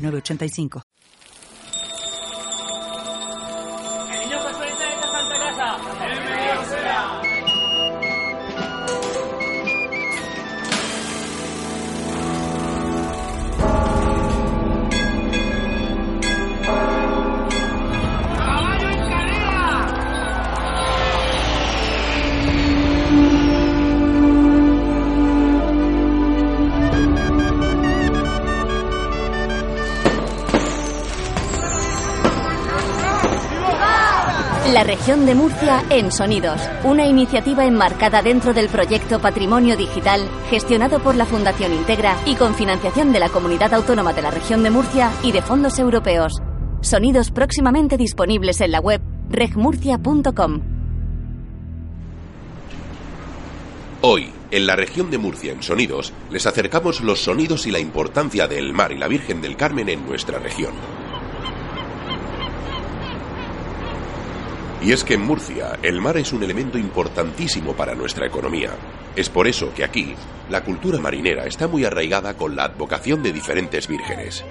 85 La región de Murcia en Sonidos, una iniciativa enmarcada dentro del proyecto Patrimonio Digital gestionado por la Fundación Integra y con financiación de la Comunidad Autónoma de la región de Murcia y de fondos europeos. Sonidos próximamente disponibles en la web regmurcia.com. Hoy, en la región de Murcia en Sonidos, les acercamos los sonidos y la importancia del mar y la Virgen del Carmen en nuestra región. Y es que en Murcia el mar es un elemento importantísimo para nuestra economía. Es por eso que aquí la cultura marinera está muy arraigada con la advocación de diferentes vírgenes.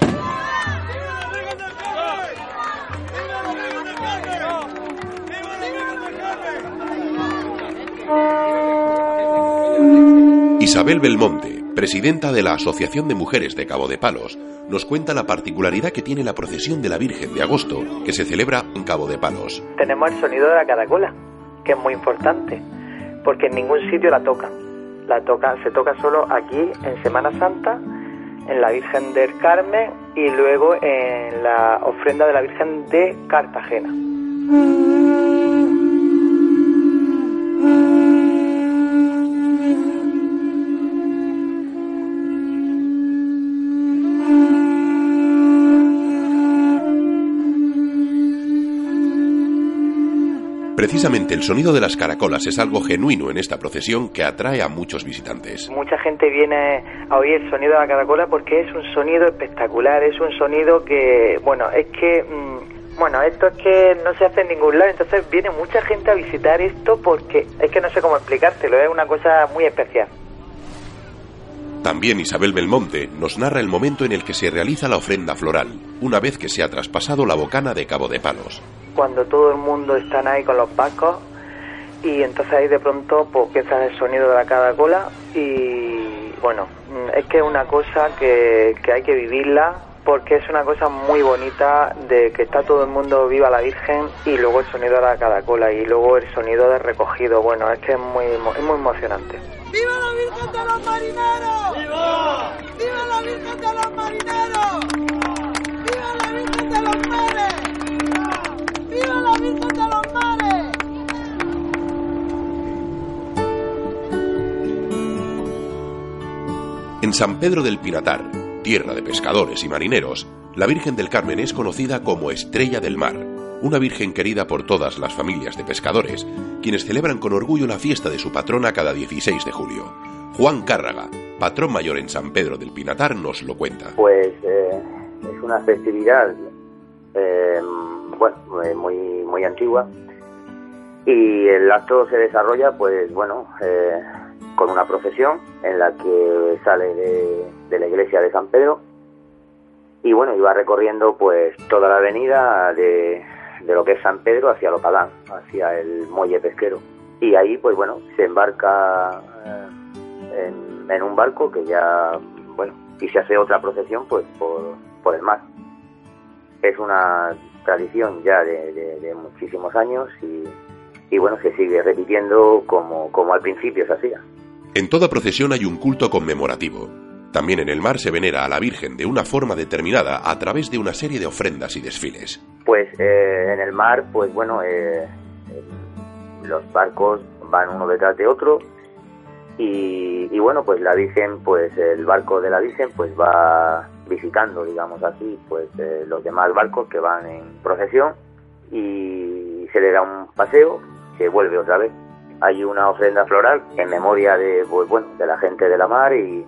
Isabel Belmonte, presidenta de la Asociación de Mujeres de Cabo de Palos, nos cuenta la particularidad que tiene la procesión de la Virgen de Agosto, que se celebra en Cabo de Palos. Tenemos el sonido de la caracola, que es muy importante, porque en ningún sitio la tocan. La toca, se toca solo aquí en Semana Santa, en la Virgen del Carmen y luego en la ofrenda de la Virgen de Cartagena. Precisamente el sonido de las caracolas es algo genuino en esta procesión que atrae a muchos visitantes. Mucha gente viene a oír el sonido de la caracola porque es un sonido espectacular, es un sonido que, bueno, es que, mm, bueno, esto es que no se hace en ningún lado, entonces viene mucha gente a visitar esto porque es que no sé cómo explicártelo, es una cosa muy especial. También Isabel Belmonte nos narra el momento en el que se realiza la ofrenda floral, una vez que se ha traspasado la bocana de Cabo de Palos cuando todo el mundo está ahí con los vascos y entonces ahí de pronto pues empieza el sonido de la caracola y bueno, es que es una cosa que, que hay que vivirla porque es una cosa muy bonita de que está todo el mundo viva la Virgen y luego el sonido de la caracola y luego el sonido de recogido, bueno, es que es muy, es muy emocionante. ¡Viva la Virgen de los Marineros! ¡Viva! ¡Viva la Virgen de los Marineros! En San Pedro del Pinatar, tierra de pescadores y marineros, la Virgen del Carmen es conocida como Estrella del Mar, una Virgen querida por todas las familias de pescadores, quienes celebran con orgullo la fiesta de su patrona cada 16 de julio. Juan Cárraga, patrón mayor en San Pedro del Pinatar, nos lo cuenta. Pues eh, es una festividad eh, bueno, eh, muy, muy antigua. Y el acto se desarrolla, pues bueno, con una procesión en la que sale de, la iglesia de San Pedro y bueno, iba recorriendo pues toda la avenida de, de lo que es San Pedro hacia Localán, hacia el muelle pesquero. Y ahí pues bueno, se embarca eh, en, un barco que ya, bueno, y se hace otra procesión pues por, el mar. Es una tradición ya de, muchísimos años y, bueno, se sigue repitiendo como, como al principio se hacía. En toda procesión hay un culto conmemorativo. También en el mar se venera a la Virgen de una forma determinada a través de una serie de ofrendas y desfiles. Pues eh, en el mar, pues bueno, eh, los barcos van uno detrás de otro y, bueno, pues la Virgen, pues el barco de la Virgen, pues va visitando, digamos así, pues eh, los demás barcos que van en procesión y se le da un paseo, se vuelve otra vez. Hay una ofrenda floral en memoria de, pues, bueno, de la gente de la mar y,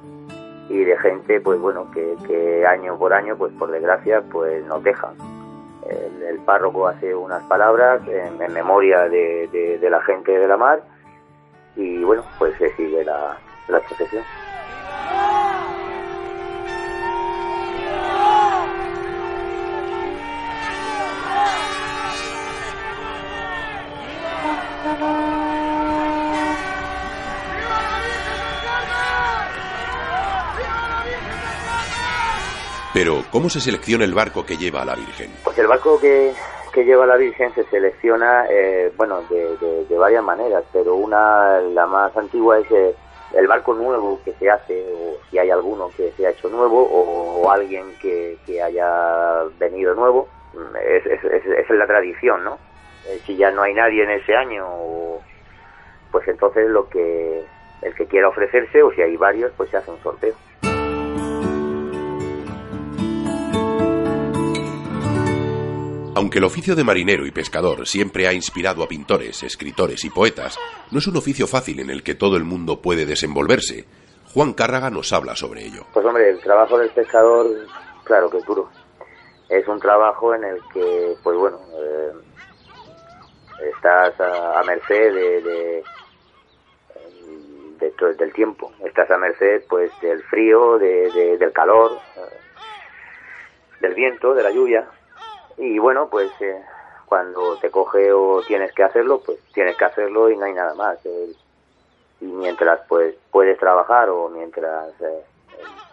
y de gente, pues bueno, que, que año por año, pues por desgracia, pues nos dejan. El, párroco hace unas palabras en, memoria de, de, la gente de la mar y bueno, pues se sigue la, la procesión. Pero, ¿cómo se selecciona el barco que lleva a la Virgen? Pues el barco que, que lleva la Virgen se selecciona, eh, bueno, de, de, varias maneras, pero una, la más antigua es eh, el barco nuevo que se hace, o si hay alguno que se ha hecho nuevo, o, alguien que, que, haya venido nuevo, es, es, es, la tradición, ¿no? Eh, si ya no hay nadie en ese año, pues entonces lo que el que quiera ofrecerse, o si hay varios, pues se hace un sorteo. Aunque el oficio de marinero y pescador siempre ha inspirado a pintores, escritores y poetas, no es un oficio fácil en el que todo el mundo puede desenvolverse. Juan Cárraga nos habla sobre ello. Pues hombre, el trabajo del pescador, claro que es duro. Es un trabajo en el que, pues bueno, eh, estás a, merced de, de, del tiempo. Estás a merced, pues, del frío, del calor, eh, del viento, de la lluvia y bueno, pues eh, cuando te coge o tienes que hacerlo, pues tienes que hacerlo y no hay nada más. y mientras pues puedes trabajar o mientras eh,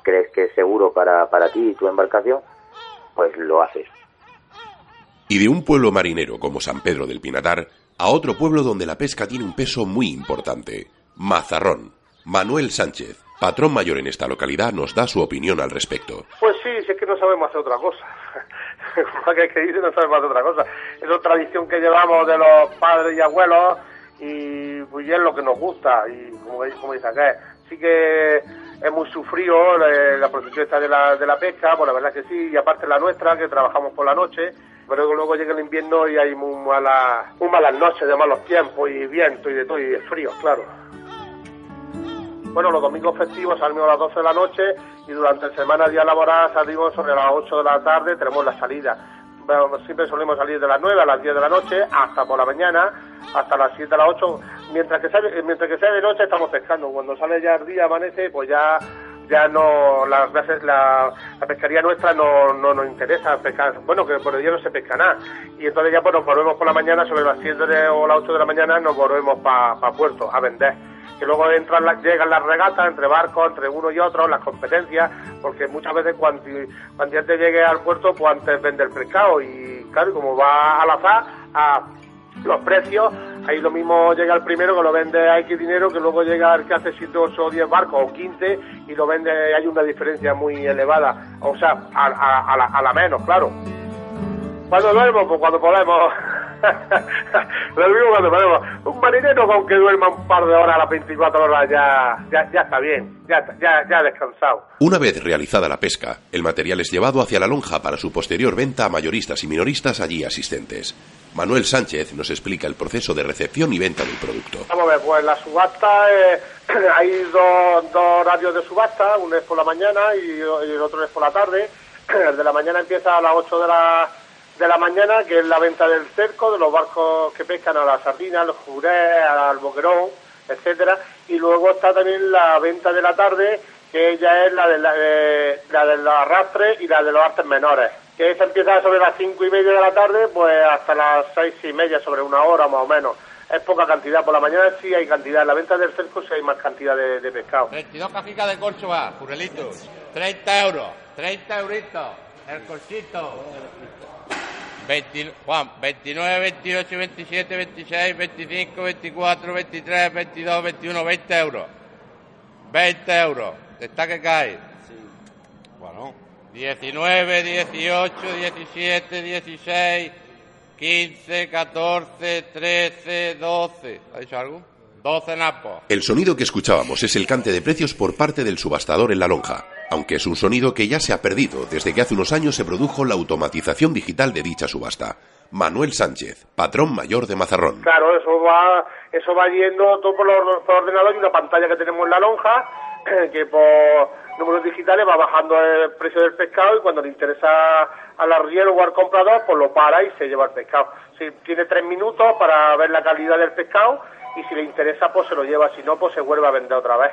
crees que es seguro para, para ti y tu embarcación, pues lo haces. Y de un pueblo marinero como San Pedro del Pinatar a otro pueblo donde la pesca tiene un peso muy importante, Mazarrón. Manuel Sánchez, patrón mayor en esta localidad, nos da su opinión al respecto. Pues sí, es que no sabemos hacer otra cosa. que, que dice no sabemos hacer otra cosa. Es otra tradición que llevamos de los padres y abuelos y pues es lo que nos gusta. Y como, como dice acá, sí que es muy sufrido eh, la procesión esta de la, de la pesca, pues la verdad que sí, y aparte la nuestra, que trabajamos por la noche, pero luego llega el invierno y hay muy malas, muy malas noches de malos tiempos y viento y de todo, y frío, claro. Bueno, los domingos festivos salimos a las 12 de la noche y durante semana día laboral salimos sobre las 8 de la tarde, tenemos la salida. siempre solemos salir de las 9 a las 10 de la noche hasta por la mañana, hasta las 7 a las 8. Mientras que, sea, mientras que sea de noche estamos pescando. Cuando sale ya el día, amanece, pues ya ya no la, la, la pescaría nuestra no, no, nos interesa pescar bueno que por el día no se pesca nada y entonces ya pues nos volvemos por la mañana sobre las 7 o las 8 de la mañana nos volvemos para pa puerto a vender que luego entran llegan las regatas entre barcos, entre uno y otro, las competencias, porque muchas veces cuando, cuando antes llegue al puerto, pues antes vende el pescado y claro, como va al azar, a los precios, ahí lo mismo llega el primero que lo vende a X dinero, que luego llega el que hace 7, 8 o 10 barcos o 15 y lo vende, hay una diferencia muy elevada, o sea, a, la, a la menos, claro. Cuando duermo, pues cuando podemos. Lo mismo cuando podemos. Un marinero con que duerma un par de horas a las 24 horas ya, ya, ya está bien, ya, ya, ya ha descansado. Una vez realizada la pesca, el material es llevado hacia la lonja para su posterior venta a mayoristas y minoristas allí asistentes. Manuel Sánchez nos explica el proceso de recepción y venta del producto. Vamos a ver, pues la subasta, eh, hay dos, dos horarios de subasta, uno es por la mañana y, y el otro es por la tarde. El de la mañana empieza a las 8 de la de la mañana, que es la venta del cerco, de los barcos que pescan a la sardina, al juré, al boquerón, etcétera, y luego está también la venta de la tarde, que ya es la de, la, eh, la de los arrastres y la de los artes menores, que esa empieza sobre las cinco y media de la tarde, pues hasta las seis y media, sobre una hora más o menos. Es poca cantidad, por la mañana sí hay cantidad, en la venta del cerco sí hay más cantidad de, pescado. 22 cajitas de corchoa, jurelitos, 30 euros, 30 euritos, el corchito. 20, Juan, 29, 28, 27, 26, 25, 24, 23, 22, 21, 20 euros. 20 euros. ¿Está que cae? Sí. Bueno. 19, 18, 17, 16, 15, 14, 13, 12. ¿Ha dicho algo? 12 napos. El sonido que escuchábamos es el cante de precios por parte del subastador en la lonja. Aunque es un sonido que ya se ha perdido desde que hace unos años se produjo la automatización digital de dicha subasta. Manuel Sánchez, patrón mayor de Mazarrón. Claro, eso va, eso va yendo todo por, los, por ordenador y una pantalla que tenemos en la lonja que por números digitales va bajando el precio del pescado y cuando le interesa al arriero o al comprador, pues lo para y se lleva el pescado. Tiene tres minutos para ver la calidad del pescado y si le interesa, pues se lo lleva, si no, pues se vuelve a vender otra vez.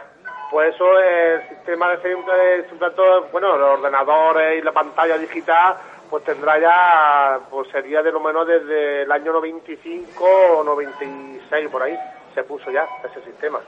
Pues eso es el sistema de todo, bueno, los ordenadores y la pantalla digital, pues tendrá ya, pues sería de lo menos desde el año 95 o 96 por ahí, se puso ya ese sistema.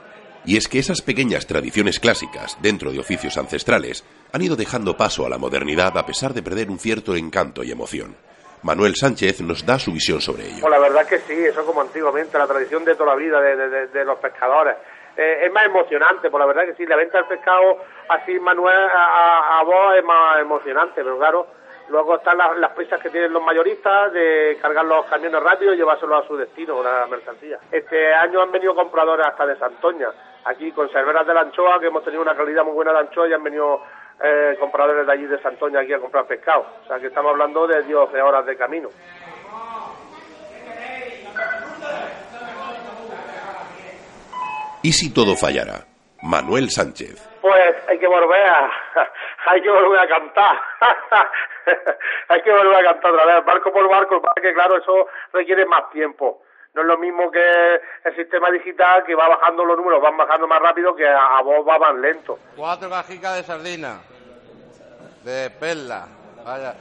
Y es que esas pequeñas tradiciones clásicas dentro de oficios ancestrales han ido dejando paso a la modernidad a pesar de perder un cierto encanto y emoción. Manuel Sánchez nos da su visión sobre ello. Pues la verdad que sí, eso como antiguamente, la tradición de toda la vida de, los pescadores. Eh, es más emocionante, por la verdad que sí, la venta del pescado así, Manuel, a, a, vos es más emocionante, pero claro, luego están las, las, prisas que tienen los mayoristas de cargar los camiones rápidos y llevárselos a su destino, la mercancía. Este año han venido compradores hasta de Santoña, aquí conserveras de la anchoa, que hemos tenido una calidad muy buena de anchoa y han venido eh, compradores de allí de Santoña aquí a comprar pescado. O sea que estamos hablando de 12 horas de camino. ¿Y si todo fallara? Manuel Sánchez. Pues hay que volver a, hay que volver a cantar. hay que volver a cantar otra vez, barco por barco, que claro, eso requiere más tiempo. No es lo mismo que el sistema digital que va bajando los números, van bajando más rápido que a, vos va más lento. Cuatro cajicas de sardina, de perla, vaya.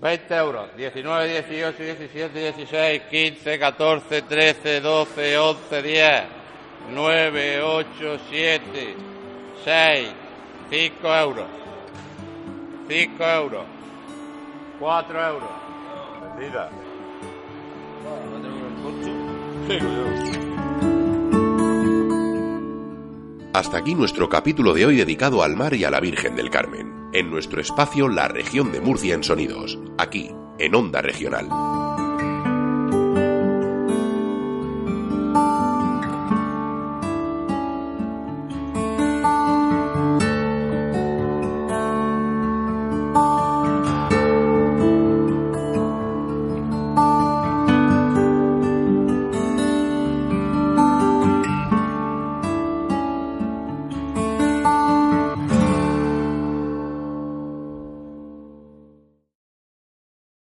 20 euros, 19, 18, 17, 16, 15, 14, 13, 12, 11, 10, 9, 8, 7, 6, 5 euros, 5 euros, 4 euros. Mira. Hasta aquí nuestro capítulo de hoy dedicado al mar y a la Virgen del Carmen, en nuestro espacio La región de Murcia en sonidos, aquí, en Onda Regional.